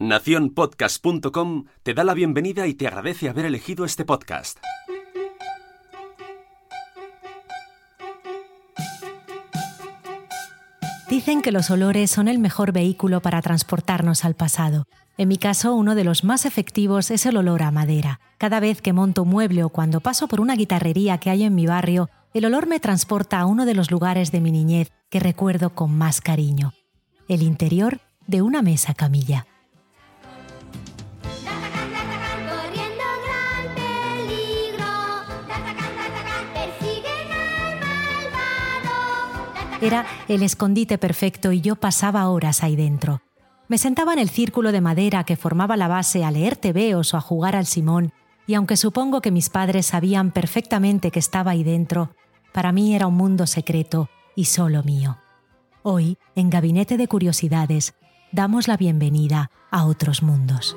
Naciónpodcast.com te da la bienvenida y te agradece haber elegido este podcast. Dicen que los olores son el mejor vehículo para transportarnos al pasado. En mi caso, uno de los más efectivos es el olor a madera. Cada vez que monto mueble o cuando paso por una guitarrería que hay en mi barrio, el olor me transporta a uno de los lugares de mi niñez que recuerdo con más cariño. El interior de una mesa camilla. Era el escondite perfecto y yo pasaba horas ahí dentro. Me sentaba en el círculo de madera que formaba la base a leer tebeos o a jugar al simón, y aunque supongo que mis padres sabían perfectamente que estaba ahí dentro, para mí era un mundo secreto y solo mío. Hoy, en Gabinete de Curiosidades, damos la bienvenida a otros mundos.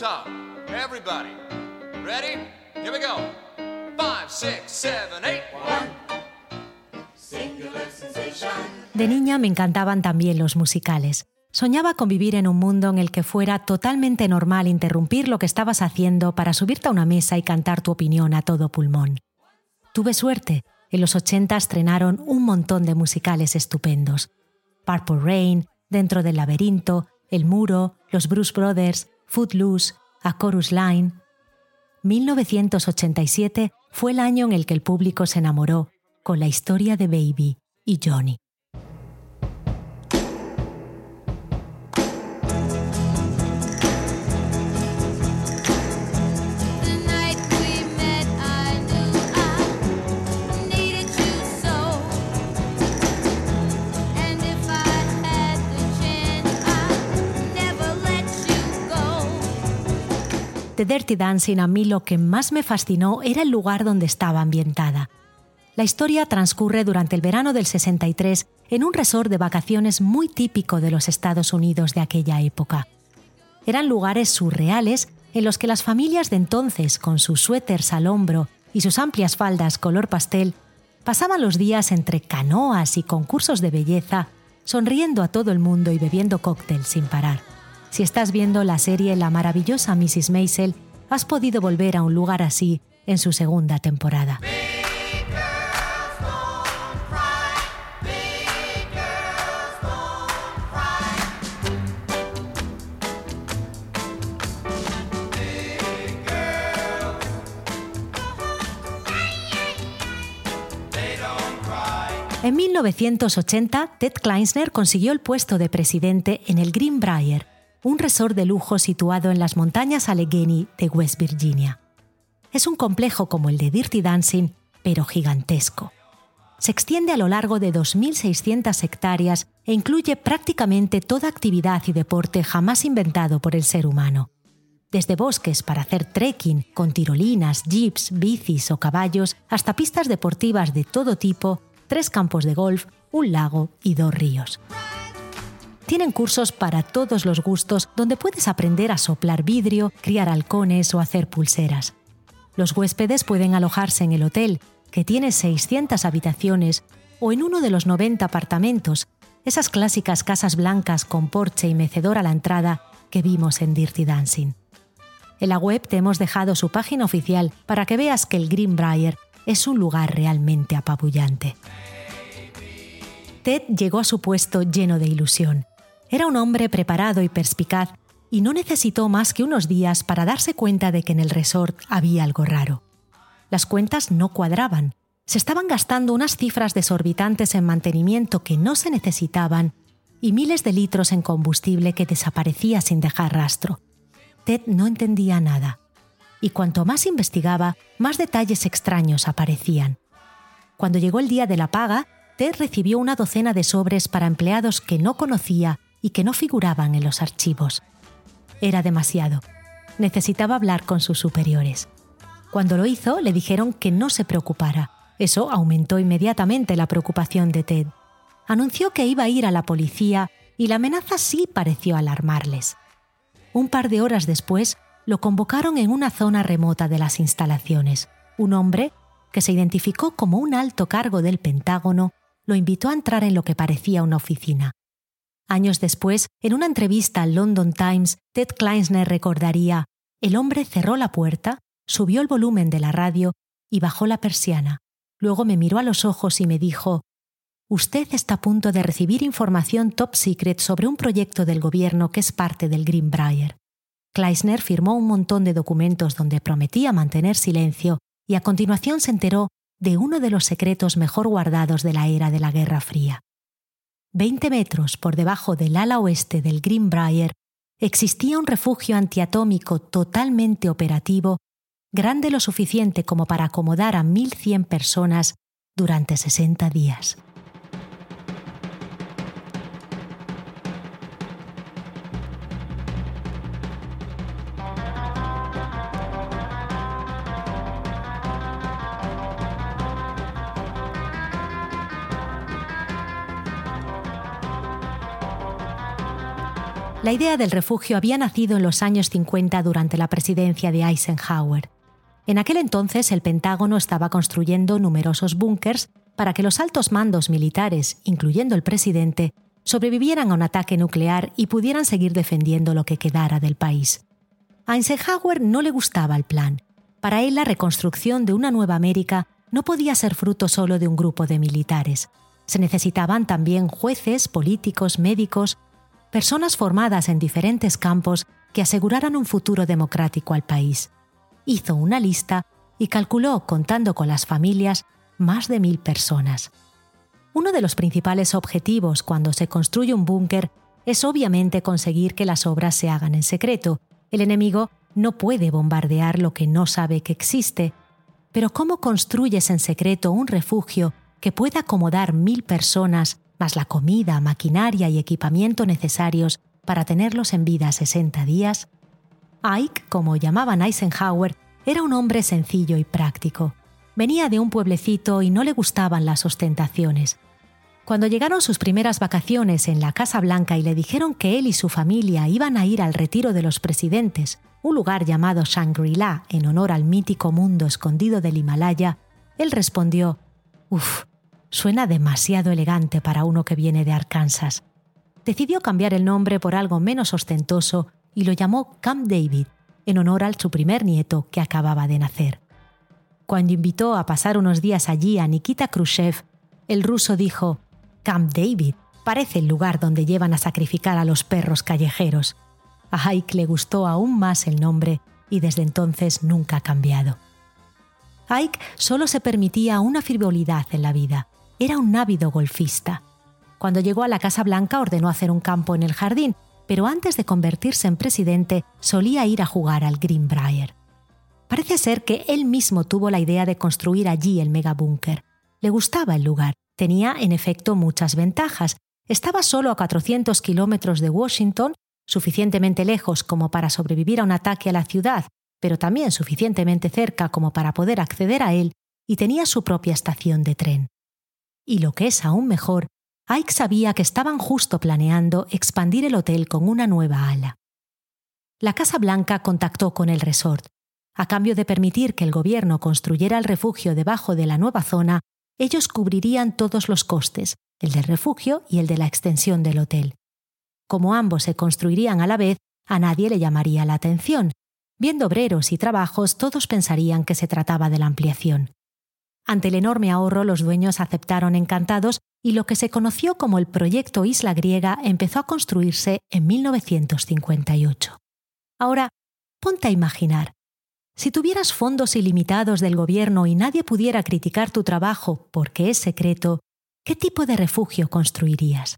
Everybody, ready? Here we go. Five, six, seven, eight. De niña me encantaban también los musicales. Soñaba con vivir en un mundo en el que fuera totalmente normal interrumpir lo que estabas haciendo para subirte a una mesa y cantar tu opinión a todo pulmón. Tuve suerte. En los 80 estrenaron un montón de musicales estupendos. Purple Rain, Dentro del laberinto, El Muro, Los Bruce Brothers, Footloose, A Chorus Line. 1987 fue el año en el que el público se enamoró con la historia de Baby y Johnny. De Dirty Dancing a mí lo que más me fascinó era el lugar donde estaba ambientada. La historia transcurre durante el verano del 63 en un resort de vacaciones muy típico de los Estados Unidos de aquella época. Eran lugares surreales en los que las familias de entonces, con sus suéteres al hombro y sus amplias faldas color pastel, pasaban los días entre canoas y concursos de belleza, sonriendo a todo el mundo y bebiendo cócteles sin parar. Si estás viendo la serie La maravillosa Mrs. Maisel, has podido volver a un lugar así en su segunda temporada. En 1980, Ted Kleinsner consiguió el puesto de presidente en el Greenbrier, un resort de lujo situado en las montañas Allegheny de West Virginia. Es un complejo como el de Dirty Dancing, pero gigantesco. Se extiende a lo largo de 2.600 hectáreas e incluye prácticamente toda actividad y deporte jamás inventado por el ser humano. Desde bosques para hacer trekking, con tirolinas, jeeps, bicis o caballos, hasta pistas deportivas de todo tipo, tres campos de golf, un lago y dos ríos. Tienen cursos para todos los gustos donde puedes aprender a soplar vidrio, criar halcones o hacer pulseras. Los huéspedes pueden alojarse en el hotel, que tiene 600 habitaciones, o en uno de los 90 apartamentos, esas clásicas casas blancas con porche y mecedor a la entrada que vimos en Dirty Dancing. En la web te hemos dejado su página oficial para que veas que el Greenbrier es un lugar realmente apabullante. Ted llegó a su puesto lleno de ilusión. Era un hombre preparado y perspicaz y no necesitó más que unos días para darse cuenta de que en el resort había algo raro. Las cuentas no cuadraban. Se estaban gastando unas cifras desorbitantes en mantenimiento que no se necesitaban y miles de litros en combustible que desaparecía sin dejar rastro. Ted no entendía nada. Y cuanto más investigaba, más detalles extraños aparecían. Cuando llegó el día de la paga, Ted recibió una docena de sobres para empleados que no conocía y que no figuraban en los archivos. Era demasiado. Necesitaba hablar con sus superiores. Cuando lo hizo, le dijeron que no se preocupara. Eso aumentó inmediatamente la preocupación de Ted. Anunció que iba a ir a la policía y la amenaza sí pareció alarmarles. Un par de horas después, lo convocaron en una zona remota de las instalaciones. Un hombre, que se identificó como un alto cargo del Pentágono, lo invitó a entrar en lo que parecía una oficina. Años después, en una entrevista al London Times, Ted Kleinsner recordaría, el hombre cerró la puerta, subió el volumen de la radio y bajó la persiana. Luego me miró a los ojos y me dijo, Usted está a punto de recibir información top secret sobre un proyecto del gobierno que es parte del Greenbrier. Kleisner firmó un montón de documentos donde prometía mantener silencio y a continuación se enteró de uno de los secretos mejor guardados de la era de la Guerra Fría. Veinte metros por debajo del ala oeste del Greenbrier existía un refugio antiatómico totalmente operativo, grande lo suficiente como para acomodar a 1.100 personas durante 60 días. La idea del refugio había nacido en los años 50 durante la presidencia de Eisenhower. En aquel entonces el Pentágono estaba construyendo numerosos búnkers para que los altos mandos militares, incluyendo el presidente, sobrevivieran a un ataque nuclear y pudieran seguir defendiendo lo que quedara del país. A Eisenhower no le gustaba el plan. Para él la reconstrucción de una nueva América no podía ser fruto solo de un grupo de militares. Se necesitaban también jueces, políticos, médicos, personas formadas en diferentes campos que aseguraran un futuro democrático al país. Hizo una lista y calculó, contando con las familias, más de mil personas. Uno de los principales objetivos cuando se construye un búnker es obviamente conseguir que las obras se hagan en secreto. El enemigo no puede bombardear lo que no sabe que existe. Pero ¿cómo construyes en secreto un refugio que pueda acomodar mil personas más la comida, maquinaria y equipamiento necesarios para tenerlos en vida 60 días, Ike, como llamaban Eisenhower, era un hombre sencillo y práctico. Venía de un pueblecito y no le gustaban las ostentaciones. Cuando llegaron sus primeras vacaciones en la Casa Blanca y le dijeron que él y su familia iban a ir al retiro de los presidentes, un lugar llamado Shangri-La en honor al mítico mundo escondido del Himalaya, él respondió, Uf, Suena demasiado elegante para uno que viene de Arkansas. Decidió cambiar el nombre por algo menos ostentoso y lo llamó Camp David, en honor al su primer nieto que acababa de nacer. Cuando invitó a pasar unos días allí a Nikita Khrushchev, el ruso dijo, Camp David parece el lugar donde llevan a sacrificar a los perros callejeros. A Ike le gustó aún más el nombre y desde entonces nunca ha cambiado. Ike solo se permitía una frivolidad en la vida. Era un ávido golfista. Cuando llegó a la Casa Blanca ordenó hacer un campo en el jardín, pero antes de convertirse en presidente solía ir a jugar al Greenbrier. Parece ser que él mismo tuvo la idea de construir allí el megabúnker. Le gustaba el lugar. Tenía, en efecto, muchas ventajas. Estaba solo a 400 kilómetros de Washington, suficientemente lejos como para sobrevivir a un ataque a la ciudad, pero también suficientemente cerca como para poder acceder a él, y tenía su propia estación de tren. Y lo que es aún mejor, Ike sabía que estaban justo planeando expandir el hotel con una nueva ala. La Casa Blanca contactó con el resort. A cambio de permitir que el gobierno construyera el refugio debajo de la nueva zona, ellos cubrirían todos los costes, el del refugio y el de la extensión del hotel. Como ambos se construirían a la vez, a nadie le llamaría la atención. Viendo obreros y trabajos, todos pensarían que se trataba de la ampliación. Ante el enorme ahorro, los dueños aceptaron encantados y lo que se conoció como el Proyecto Isla Griega empezó a construirse en 1958. Ahora, ponte a imaginar. Si tuvieras fondos ilimitados del gobierno y nadie pudiera criticar tu trabajo porque es secreto, ¿qué tipo de refugio construirías?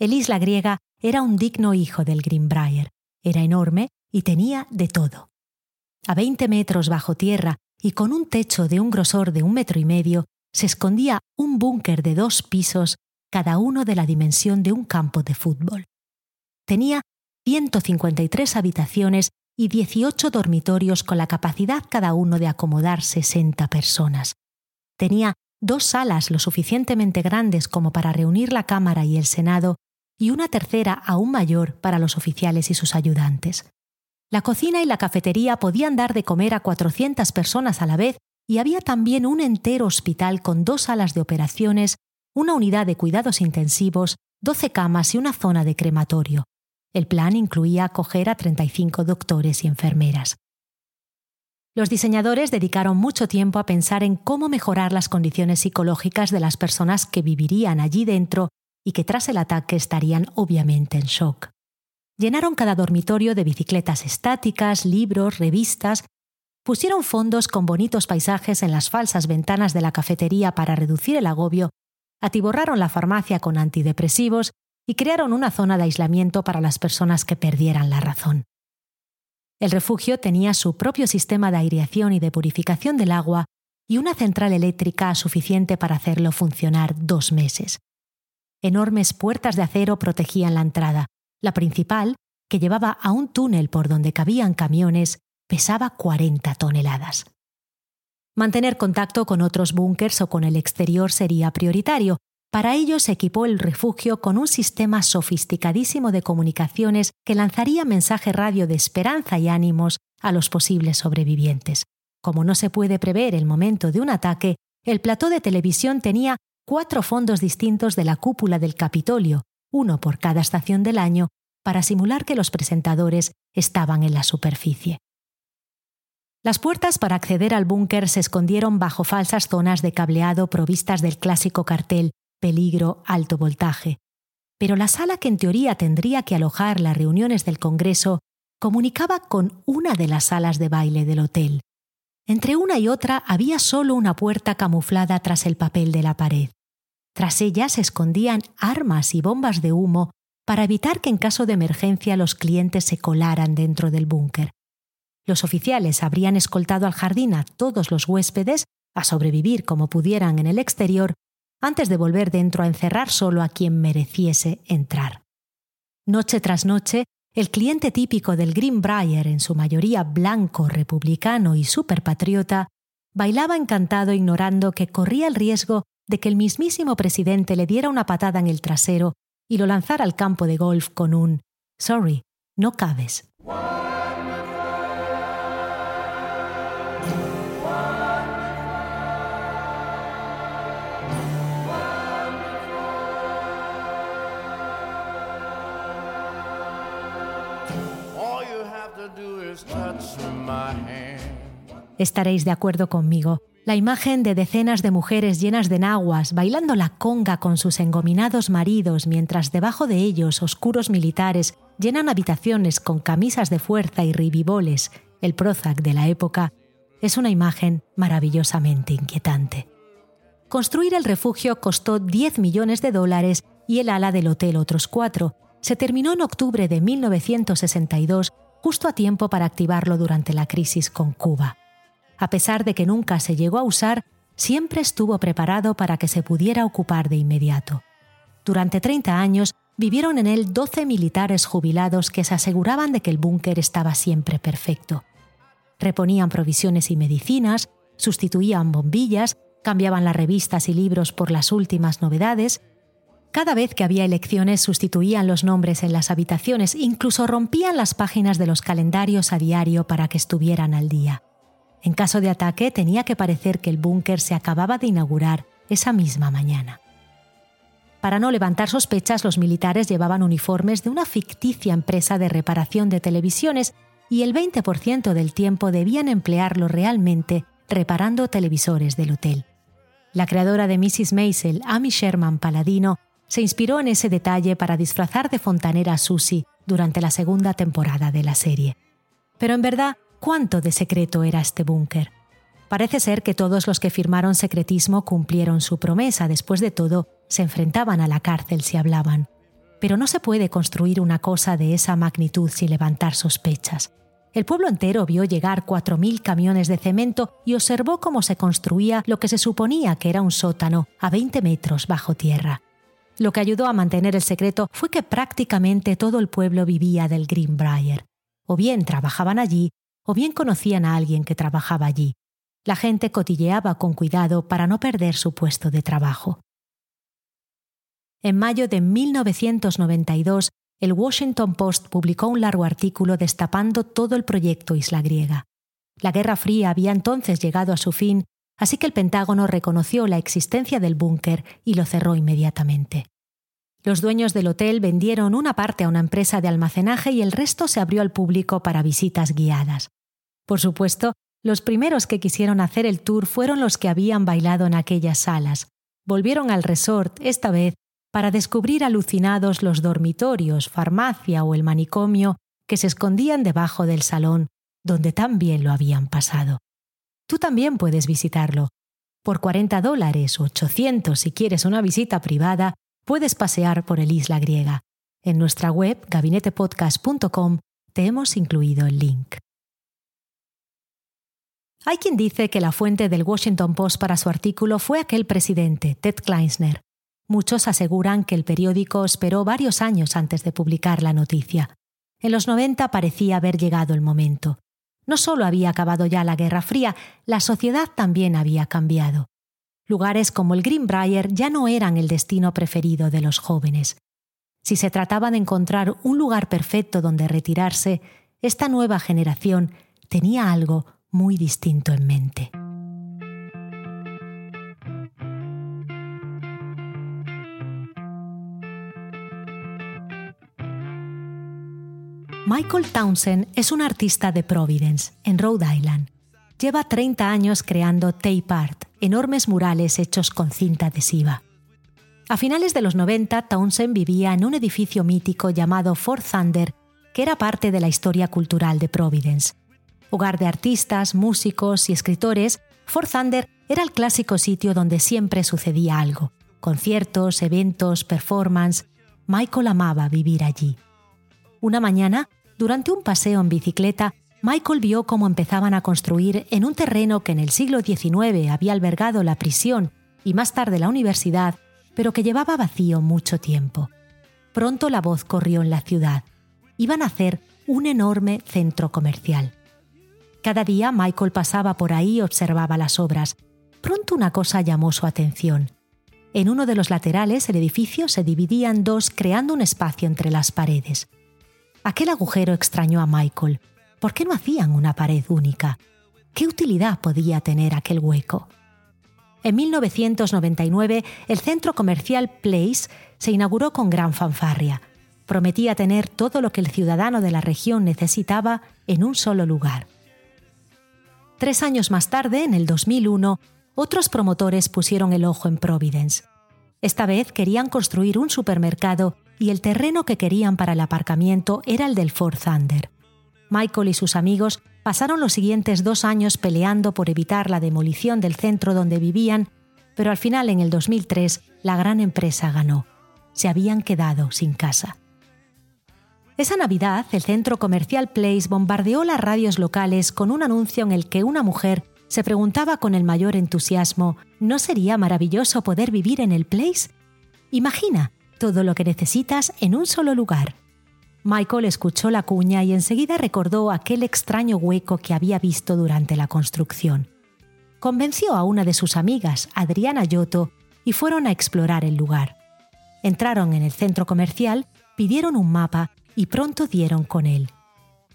El Isla Griega era un digno hijo del Greenbrier. Era enorme y tenía de todo. A 20 metros bajo tierra y con un techo de un grosor de un metro y medio se escondía un búnker de dos pisos, cada uno de la dimensión de un campo de fútbol. Tenía 153 habitaciones y 18 dormitorios con la capacidad cada uno de acomodar 60 personas. Tenía dos salas lo suficientemente grandes como para reunir la Cámara y el Senado y una tercera aún mayor para los oficiales y sus ayudantes. La cocina y la cafetería podían dar de comer a 400 personas a la vez y había también un entero hospital con dos salas de operaciones, una unidad de cuidados intensivos, 12 camas y una zona de crematorio. El plan incluía acoger a 35 doctores y enfermeras. Los diseñadores dedicaron mucho tiempo a pensar en cómo mejorar las condiciones psicológicas de las personas que vivirían allí dentro y que tras el ataque estarían obviamente en shock. Llenaron cada dormitorio de bicicletas estáticas, libros, revistas, pusieron fondos con bonitos paisajes en las falsas ventanas de la cafetería para reducir el agobio, atiborraron la farmacia con antidepresivos y crearon una zona de aislamiento para las personas que perdieran la razón. El refugio tenía su propio sistema de aireación y de purificación del agua y una central eléctrica suficiente para hacerlo funcionar dos meses. Enormes puertas de acero protegían la entrada. La principal, que llevaba a un túnel por donde cabían camiones, pesaba 40 toneladas. Mantener contacto con otros búnkers o con el exterior sería prioritario. Para ello se equipó el refugio con un sistema sofisticadísimo de comunicaciones que lanzaría mensaje radio de esperanza y ánimos a los posibles sobrevivientes. Como no se puede prever el momento de un ataque, el plató de televisión tenía cuatro fondos distintos de la cúpula del Capitolio, uno por cada estación del año, para simular que los presentadores estaban en la superficie. Las puertas para acceder al búnker se escondieron bajo falsas zonas de cableado provistas del clásico cartel peligro alto voltaje. Pero la sala que en teoría tendría que alojar las reuniones del Congreso comunicaba con una de las salas de baile del hotel. Entre una y otra había solo una puerta camuflada tras el papel de la pared. Tras ella se escondían armas y bombas de humo para evitar que en caso de emergencia los clientes se colaran dentro del búnker. Los oficiales habrían escoltado al jardín a todos los huéspedes a sobrevivir como pudieran en el exterior antes de volver dentro a encerrar solo a quien mereciese entrar. Noche tras noche, el cliente típico del Greenbrier, en su mayoría blanco, republicano y superpatriota, bailaba encantado ignorando que corría el riesgo de que el mismísimo presidente le diera una patada en el trasero y lo lanzara al campo de golf con un Sorry, no cabes. Estaréis de acuerdo conmigo. La imagen de decenas de mujeres llenas de naguas bailando la conga con sus engominados maridos mientras debajo de ellos oscuros militares llenan habitaciones con camisas de fuerza y ribiboles, el Prozac de la época, es una imagen maravillosamente inquietante. Construir el refugio costó 10 millones de dólares y el ala del hotel otros cuatro. Se terminó en octubre de 1962, justo a tiempo para activarlo durante la crisis con Cuba. A pesar de que nunca se llegó a usar, siempre estuvo preparado para que se pudiera ocupar de inmediato. Durante 30 años vivieron en él 12 militares jubilados que se aseguraban de que el búnker estaba siempre perfecto. Reponían provisiones y medicinas, sustituían bombillas, cambiaban las revistas y libros por las últimas novedades. Cada vez que había elecciones sustituían los nombres en las habitaciones, incluso rompían las páginas de los calendarios a diario para que estuvieran al día. En caso de ataque tenía que parecer que el búnker se acababa de inaugurar esa misma mañana. Para no levantar sospechas, los militares llevaban uniformes de una ficticia empresa de reparación de televisiones y el 20% del tiempo debían emplearlo realmente reparando televisores del hotel. La creadora de Mrs. Maisel, Amy Sherman Paladino, se inspiró en ese detalle para disfrazar de fontanera a Susie durante la segunda temporada de la serie. Pero en verdad, ¿cuánto de secreto era este búnker? Parece ser que todos los que firmaron secretismo cumplieron su promesa, después de todo, se enfrentaban a la cárcel si hablaban. Pero no se puede construir una cosa de esa magnitud sin levantar sospechas. El pueblo entero vio llegar 4.000 camiones de cemento y observó cómo se construía lo que se suponía que era un sótano a 20 metros bajo tierra. Lo que ayudó a mantener el secreto fue que prácticamente todo el pueblo vivía del Greenbrier. O bien trabajaban allí, o bien conocían a alguien que trabajaba allí. La gente cotilleaba con cuidado para no perder su puesto de trabajo. En mayo de 1992, el Washington Post publicó un largo artículo destapando todo el proyecto Isla Griega. La Guerra Fría había entonces llegado a su fin así que el Pentágono reconoció la existencia del búnker y lo cerró inmediatamente. Los dueños del hotel vendieron una parte a una empresa de almacenaje y el resto se abrió al público para visitas guiadas. Por supuesto, los primeros que quisieron hacer el tour fueron los que habían bailado en aquellas salas. Volvieron al resort, esta vez, para descubrir alucinados los dormitorios, farmacia o el manicomio que se escondían debajo del salón, donde tan bien lo habían pasado. Tú también puedes visitarlo. Por 40 dólares o 800 si quieres una visita privada, puedes pasear por el isla griega. En nuestra web, gabinetepodcast.com, te hemos incluido el link. Hay quien dice que la fuente del Washington Post para su artículo fue aquel presidente, Ted Kleinsner. Muchos aseguran que el periódico esperó varios años antes de publicar la noticia. En los 90 parecía haber llegado el momento. No solo había acabado ya la Guerra Fría, la sociedad también había cambiado. Lugares como el Greenbrier ya no eran el destino preferido de los jóvenes. Si se trataba de encontrar un lugar perfecto donde retirarse, esta nueva generación tenía algo muy distinto en mente. Michael Townsend es un artista de Providence, en Rhode Island. Lleva 30 años creando tape art, enormes murales hechos con cinta adhesiva. A finales de los 90, Townsend vivía en un edificio mítico llamado Fort Thunder, que era parte de la historia cultural de Providence. Hogar de artistas, músicos y escritores, Fort Thunder era el clásico sitio donde siempre sucedía algo. Conciertos, eventos, performance. Michael amaba vivir allí. Una mañana, durante un paseo en bicicleta, Michael vio cómo empezaban a construir en un terreno que en el siglo XIX había albergado la prisión y más tarde la universidad, pero que llevaba vacío mucho tiempo. Pronto la voz corrió en la ciudad. Iban a hacer un enorme centro comercial. Cada día Michael pasaba por ahí y observaba las obras. Pronto una cosa llamó su atención. En uno de los laterales el edificio se dividía en dos creando un espacio entre las paredes. Aquel agujero extrañó a Michael. ¿Por qué no hacían una pared única? ¿Qué utilidad podía tener aquel hueco? En 1999, el centro comercial Place se inauguró con gran fanfarria. Prometía tener todo lo que el ciudadano de la región necesitaba en un solo lugar. Tres años más tarde, en el 2001, otros promotores pusieron el ojo en Providence. Esta vez querían construir un supermercado y el terreno que querían para el aparcamiento era el del Fort Thunder. Michael y sus amigos pasaron los siguientes dos años peleando por evitar la demolición del centro donde vivían, pero al final, en el 2003, la gran empresa ganó. Se habían quedado sin casa. Esa Navidad, el centro comercial Place bombardeó las radios locales con un anuncio en el que una mujer se preguntaba con el mayor entusiasmo, ¿no sería maravilloso poder vivir en el Place? Imagina, todo lo que necesitas en un solo lugar. Michael escuchó la cuña y enseguida recordó aquel extraño hueco que había visto durante la construcción. Convenció a una de sus amigas, Adriana Yoto, y fueron a explorar el lugar. Entraron en el centro comercial, pidieron un mapa y pronto dieron con él.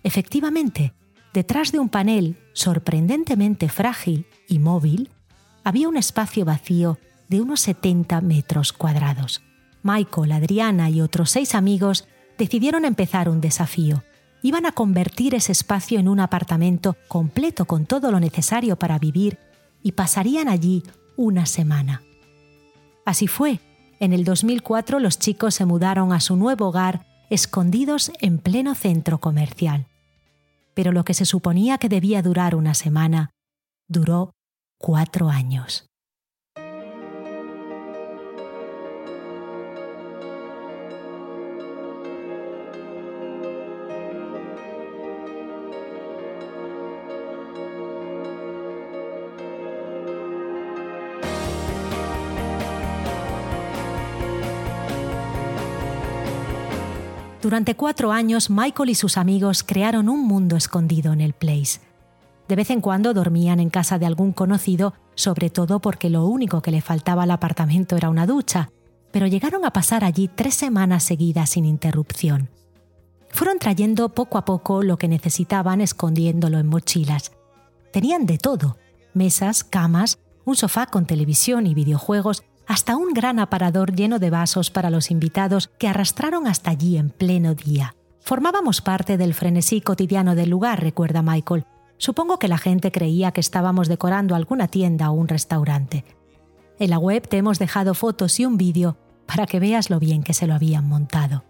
Efectivamente, detrás de un panel sorprendentemente frágil y móvil, había un espacio vacío de unos 70 metros cuadrados. Michael, Adriana y otros seis amigos decidieron empezar un desafío. Iban a convertir ese espacio en un apartamento completo con todo lo necesario para vivir y pasarían allí una semana. Así fue. En el 2004 los chicos se mudaron a su nuevo hogar escondidos en pleno centro comercial. Pero lo que se suponía que debía durar una semana, duró cuatro años. Durante cuatro años, Michael y sus amigos crearon un mundo escondido en el Place. De vez en cuando dormían en casa de algún conocido, sobre todo porque lo único que le faltaba al apartamento era una ducha, pero llegaron a pasar allí tres semanas seguidas sin interrupción. Fueron trayendo poco a poco lo que necesitaban escondiéndolo en mochilas. Tenían de todo, mesas, camas, un sofá con televisión y videojuegos, hasta un gran aparador lleno de vasos para los invitados que arrastraron hasta allí en pleno día. Formábamos parte del frenesí cotidiano del lugar, recuerda Michael. Supongo que la gente creía que estábamos decorando alguna tienda o un restaurante. En la web te hemos dejado fotos y un vídeo para que veas lo bien que se lo habían montado.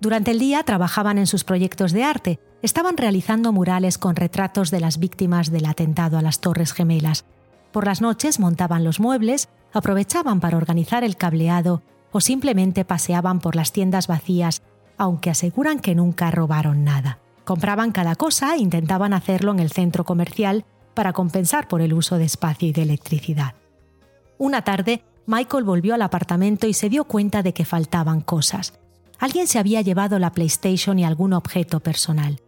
Durante el día trabajaban en sus proyectos de arte, estaban realizando murales con retratos de las víctimas del atentado a las Torres Gemelas. Por las noches montaban los muebles, aprovechaban para organizar el cableado o simplemente paseaban por las tiendas vacías, aunque aseguran que nunca robaron nada. Compraban cada cosa e intentaban hacerlo en el centro comercial para compensar por el uso de espacio y de electricidad. Una tarde, Michael volvió al apartamento y se dio cuenta de que faltaban cosas. Alguien se había llevado la PlayStation y algún objeto personal.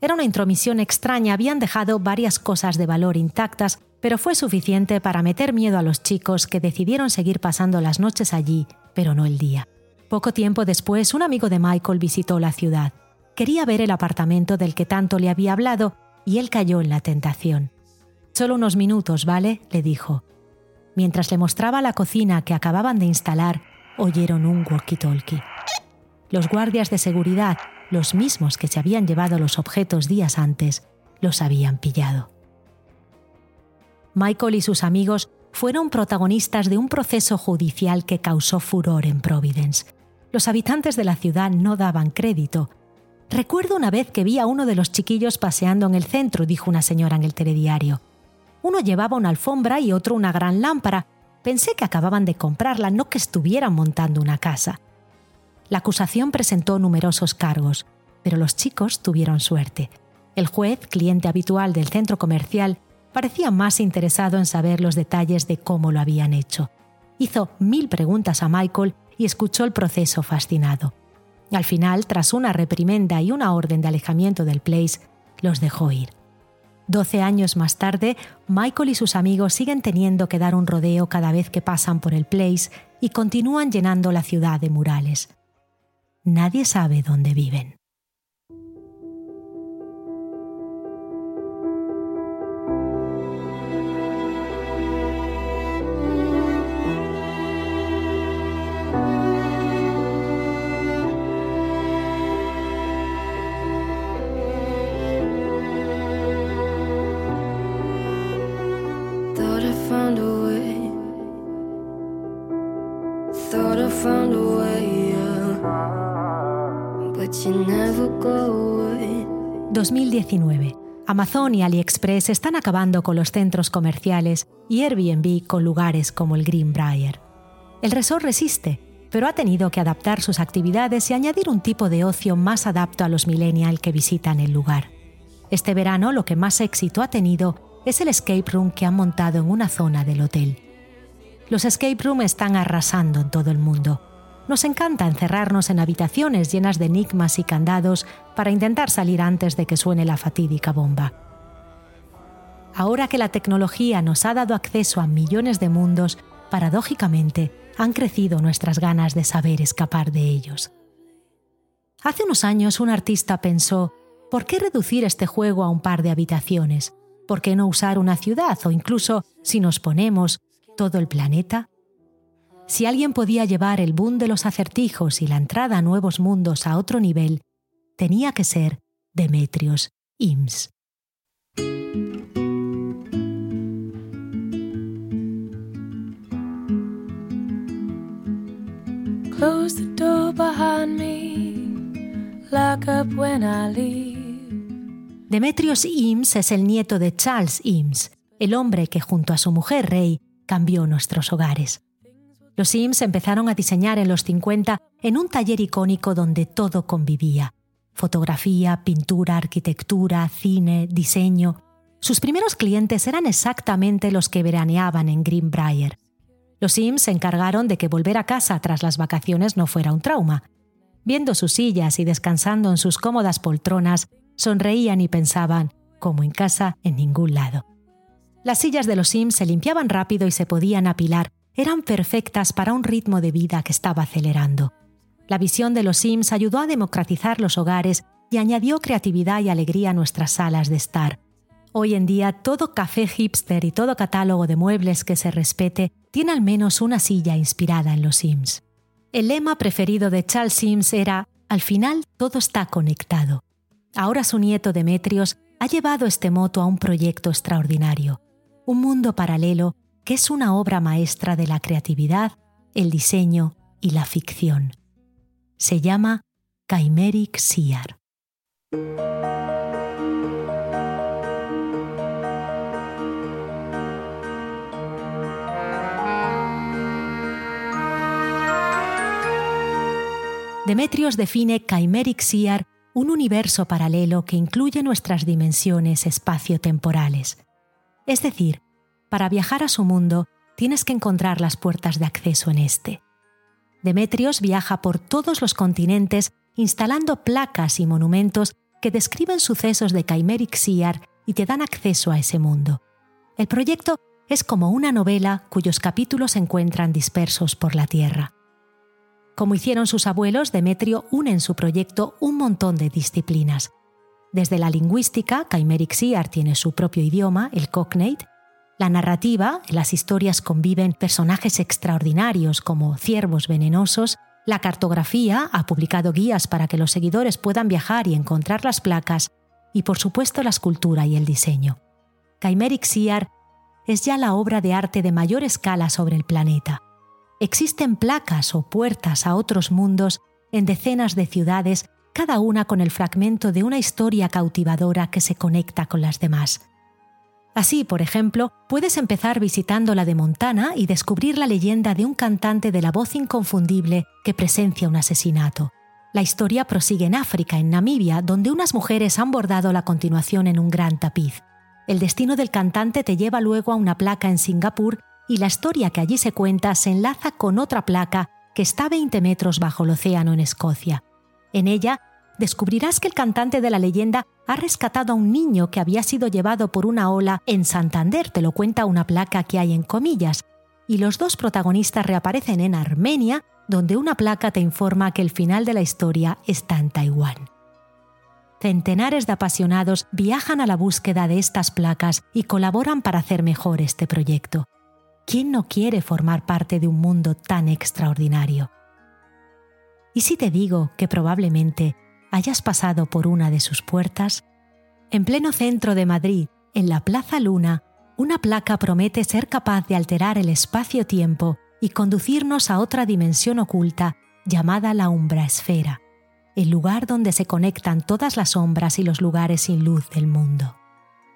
Era una intromisión extraña, habían dejado varias cosas de valor intactas, pero fue suficiente para meter miedo a los chicos que decidieron seguir pasando las noches allí, pero no el día. Poco tiempo después, un amigo de Michael visitó la ciudad. Quería ver el apartamento del que tanto le había hablado y él cayó en la tentación. Solo unos minutos, ¿vale? le dijo. Mientras le mostraba la cocina que acababan de instalar, oyeron un walkie-talkie. Los guardias de seguridad, los mismos que se habían llevado los objetos días antes, los habían pillado. Michael y sus amigos fueron protagonistas de un proceso judicial que causó furor en Providence. Los habitantes de la ciudad no daban crédito. Recuerdo una vez que vi a uno de los chiquillos paseando en el centro, dijo una señora en el telediario. Uno llevaba una alfombra y otro una gran lámpara. Pensé que acababan de comprarla, no que estuvieran montando una casa. La acusación presentó numerosos cargos, pero los chicos tuvieron suerte. El juez, cliente habitual del centro comercial, parecía más interesado en saber los detalles de cómo lo habían hecho. Hizo mil preguntas a Michael y escuchó el proceso fascinado. Al final, tras una reprimenda y una orden de alejamiento del Place, los dejó ir. Doce años más tarde, Michael y sus amigos siguen teniendo que dar un rodeo cada vez que pasan por el Place y continúan llenando la ciudad de murales. Nadie sabe dónde viven. 2019. Amazon y AliExpress están acabando con los centros comerciales y Airbnb con lugares como el Greenbrier. El resort resiste, pero ha tenido que adaptar sus actividades y añadir un tipo de ocio más adapto a los millennials que visitan el lugar. Este verano lo que más éxito ha tenido es el escape room que han montado en una zona del hotel. Los escape room están arrasando en todo el mundo. Nos encanta encerrarnos en habitaciones llenas de enigmas y candados para intentar salir antes de que suene la fatídica bomba. Ahora que la tecnología nos ha dado acceso a millones de mundos, paradójicamente han crecido nuestras ganas de saber escapar de ellos. Hace unos años un artista pensó, ¿por qué reducir este juego a un par de habitaciones? ¿Por qué no usar una ciudad o incluso, si nos ponemos, todo el planeta? Si alguien podía llevar el boom de los acertijos y la entrada a nuevos mundos a otro nivel, tenía que ser Demetrios Ims. Close the door behind me. Lock up when I leave. Demetrios Ims es el nieto de Charles Ims, el hombre que junto a su mujer Rey cambió nuestros hogares. Los Ims empezaron a diseñar en los 50 en un taller icónico donde todo convivía. Fotografía, pintura, arquitectura, cine, diseño. Sus primeros clientes eran exactamente los que veraneaban en Greenbrier. Los Sims se encargaron de que volver a casa tras las vacaciones no fuera un trauma. Viendo sus sillas y descansando en sus cómodas poltronas, sonreían y pensaban, como en casa, en ningún lado. Las sillas de los Sims se limpiaban rápido y se podían apilar, eran perfectas para un ritmo de vida que estaba acelerando. La visión de los Sims ayudó a democratizar los hogares y añadió creatividad y alegría a nuestras salas de estar. Hoy en día todo café hipster y todo catálogo de muebles que se respete tiene al menos una silla inspirada en los Sims. El lema preferido de Charles Sims era Al final todo está conectado. Ahora su nieto Demetrios ha llevado este moto a un proyecto extraordinario, un mundo paralelo que es una obra maestra de la creatividad, el diseño y la ficción. Se llama Chimeric Seer. Demetrios define Chimeric Seer un universo paralelo que incluye nuestras dimensiones espacio-temporales. Es decir, para viajar a su mundo tienes que encontrar las puertas de acceso en este. Demetrios viaja por todos los continentes instalando placas y monumentos que describen sucesos de Chimeric Seer y te dan acceso a ese mundo. El proyecto es como una novela cuyos capítulos se encuentran dispersos por la Tierra. Como hicieron sus abuelos, Demetrio une en su proyecto un montón de disciplinas. Desde la lingüística, Chimeric Seer tiene su propio idioma, el Cocknate, la narrativa, en las historias conviven personajes extraordinarios como ciervos venenosos, la cartografía ha publicado guías para que los seguidores puedan viajar y encontrar las placas, y por supuesto la escultura y el diseño. Chimeric Seer es ya la obra de arte de mayor escala sobre el planeta. Existen placas o puertas a otros mundos en decenas de ciudades, cada una con el fragmento de una historia cautivadora que se conecta con las demás. Así, por ejemplo, puedes empezar visitando la de Montana y descubrir la leyenda de un cantante de la voz inconfundible que presencia un asesinato. La historia prosigue en África, en Namibia, donde unas mujeres han bordado la continuación en un gran tapiz. El destino del cantante te lleva luego a una placa en Singapur y la historia que allí se cuenta se enlaza con otra placa que está a 20 metros bajo el océano en Escocia. En ella descubrirás que el cantante de la leyenda ha rescatado a un niño que había sido llevado por una ola en Santander, te lo cuenta una placa que hay en comillas, y los dos protagonistas reaparecen en Armenia, donde una placa te informa que el final de la historia está en Taiwán. Centenares de apasionados viajan a la búsqueda de estas placas y colaboran para hacer mejor este proyecto. ¿Quién no quiere formar parte de un mundo tan extraordinario? ¿Y si te digo que probablemente hayas pasado por una de sus puertas? En pleno centro de Madrid, en la Plaza Luna, una placa promete ser capaz de alterar el espacio-tiempo y conducirnos a otra dimensión oculta llamada la umbraesfera, el lugar donde se conectan todas las sombras y los lugares sin luz del mundo.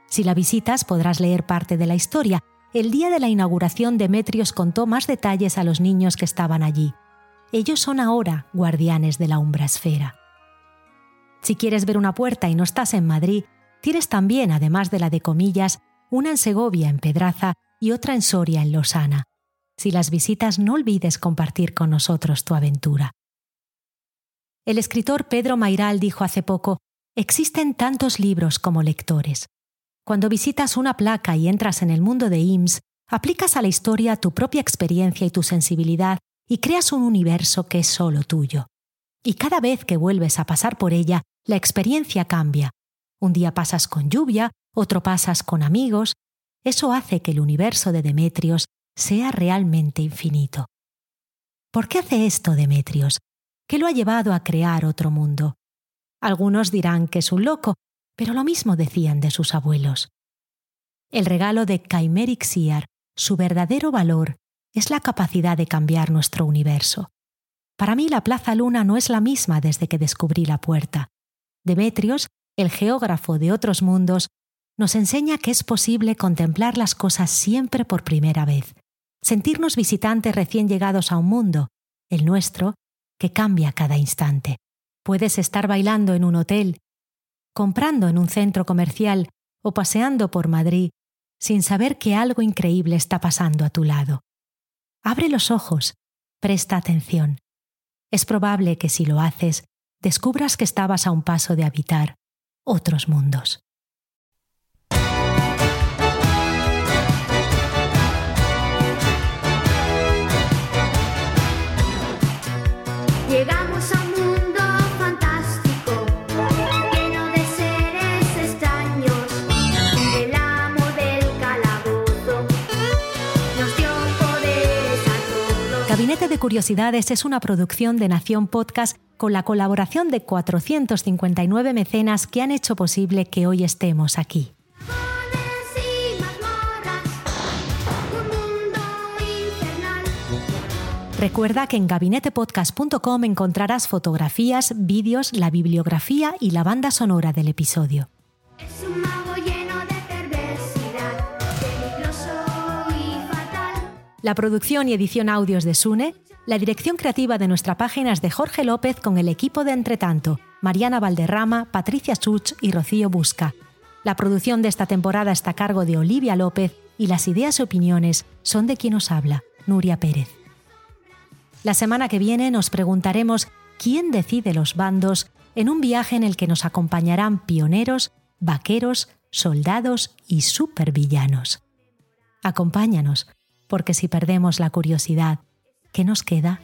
Si la visitas podrás leer parte de la historia. El día de la inauguración Demetrios contó más detalles a los niños que estaban allí. Ellos son ahora guardianes de la umbraesfera. Si quieres ver una puerta y no estás en Madrid, tienes también, además de la de comillas, una en Segovia, en Pedraza, y otra en Soria, en Losana. Si las visitas, no olvides compartir con nosotros tu aventura. El escritor Pedro Mairal dijo hace poco, existen tantos libros como lectores. Cuando visitas una placa y entras en el mundo de IMSS, aplicas a la historia tu propia experiencia y tu sensibilidad y creas un universo que es solo tuyo. Y cada vez que vuelves a pasar por ella, la experiencia cambia. Un día pasas con lluvia, otro pasas con amigos. Eso hace que el universo de Demetrios sea realmente infinito. ¿Por qué hace esto Demetrios? ¿Qué lo ha llevado a crear otro mundo? Algunos dirán que es un loco, pero lo mismo decían de sus abuelos. El regalo de Chimeric Seer, su verdadero valor, es la capacidad de cambiar nuestro universo. Para mí la Plaza Luna no es la misma desde que descubrí la puerta. Demetrios, el geógrafo de otros mundos, nos enseña que es posible contemplar las cosas siempre por primera vez, sentirnos visitantes recién llegados a un mundo, el nuestro, que cambia cada instante. Puedes estar bailando en un hotel, comprando en un centro comercial o paseando por Madrid sin saber que algo increíble está pasando a tu lado. Abre los ojos, presta atención. Es probable que si lo haces, descubras que estabas a un paso de habitar otros mundos. Gabinete de Curiosidades es una producción de Nación Podcast con la colaboración de 459 mecenas que han hecho posible que hoy estemos aquí. Recuerda que en gabinetepodcast.com encontrarás fotografías, vídeos, la bibliografía y la banda sonora del episodio. La producción y edición audios de Sune, la dirección creativa de nuestra página es de Jorge López con el equipo de Entretanto, Mariana Valderrama, Patricia Such y Rocío Busca. La producción de esta temporada está a cargo de Olivia López y las ideas y opiniones son de quien os habla, Nuria Pérez. La semana que viene nos preguntaremos quién decide los bandos en un viaje en el que nos acompañarán pioneros, vaqueros, soldados y supervillanos. Acompáñanos, porque si perdemos la curiosidad, ¿qué nos queda?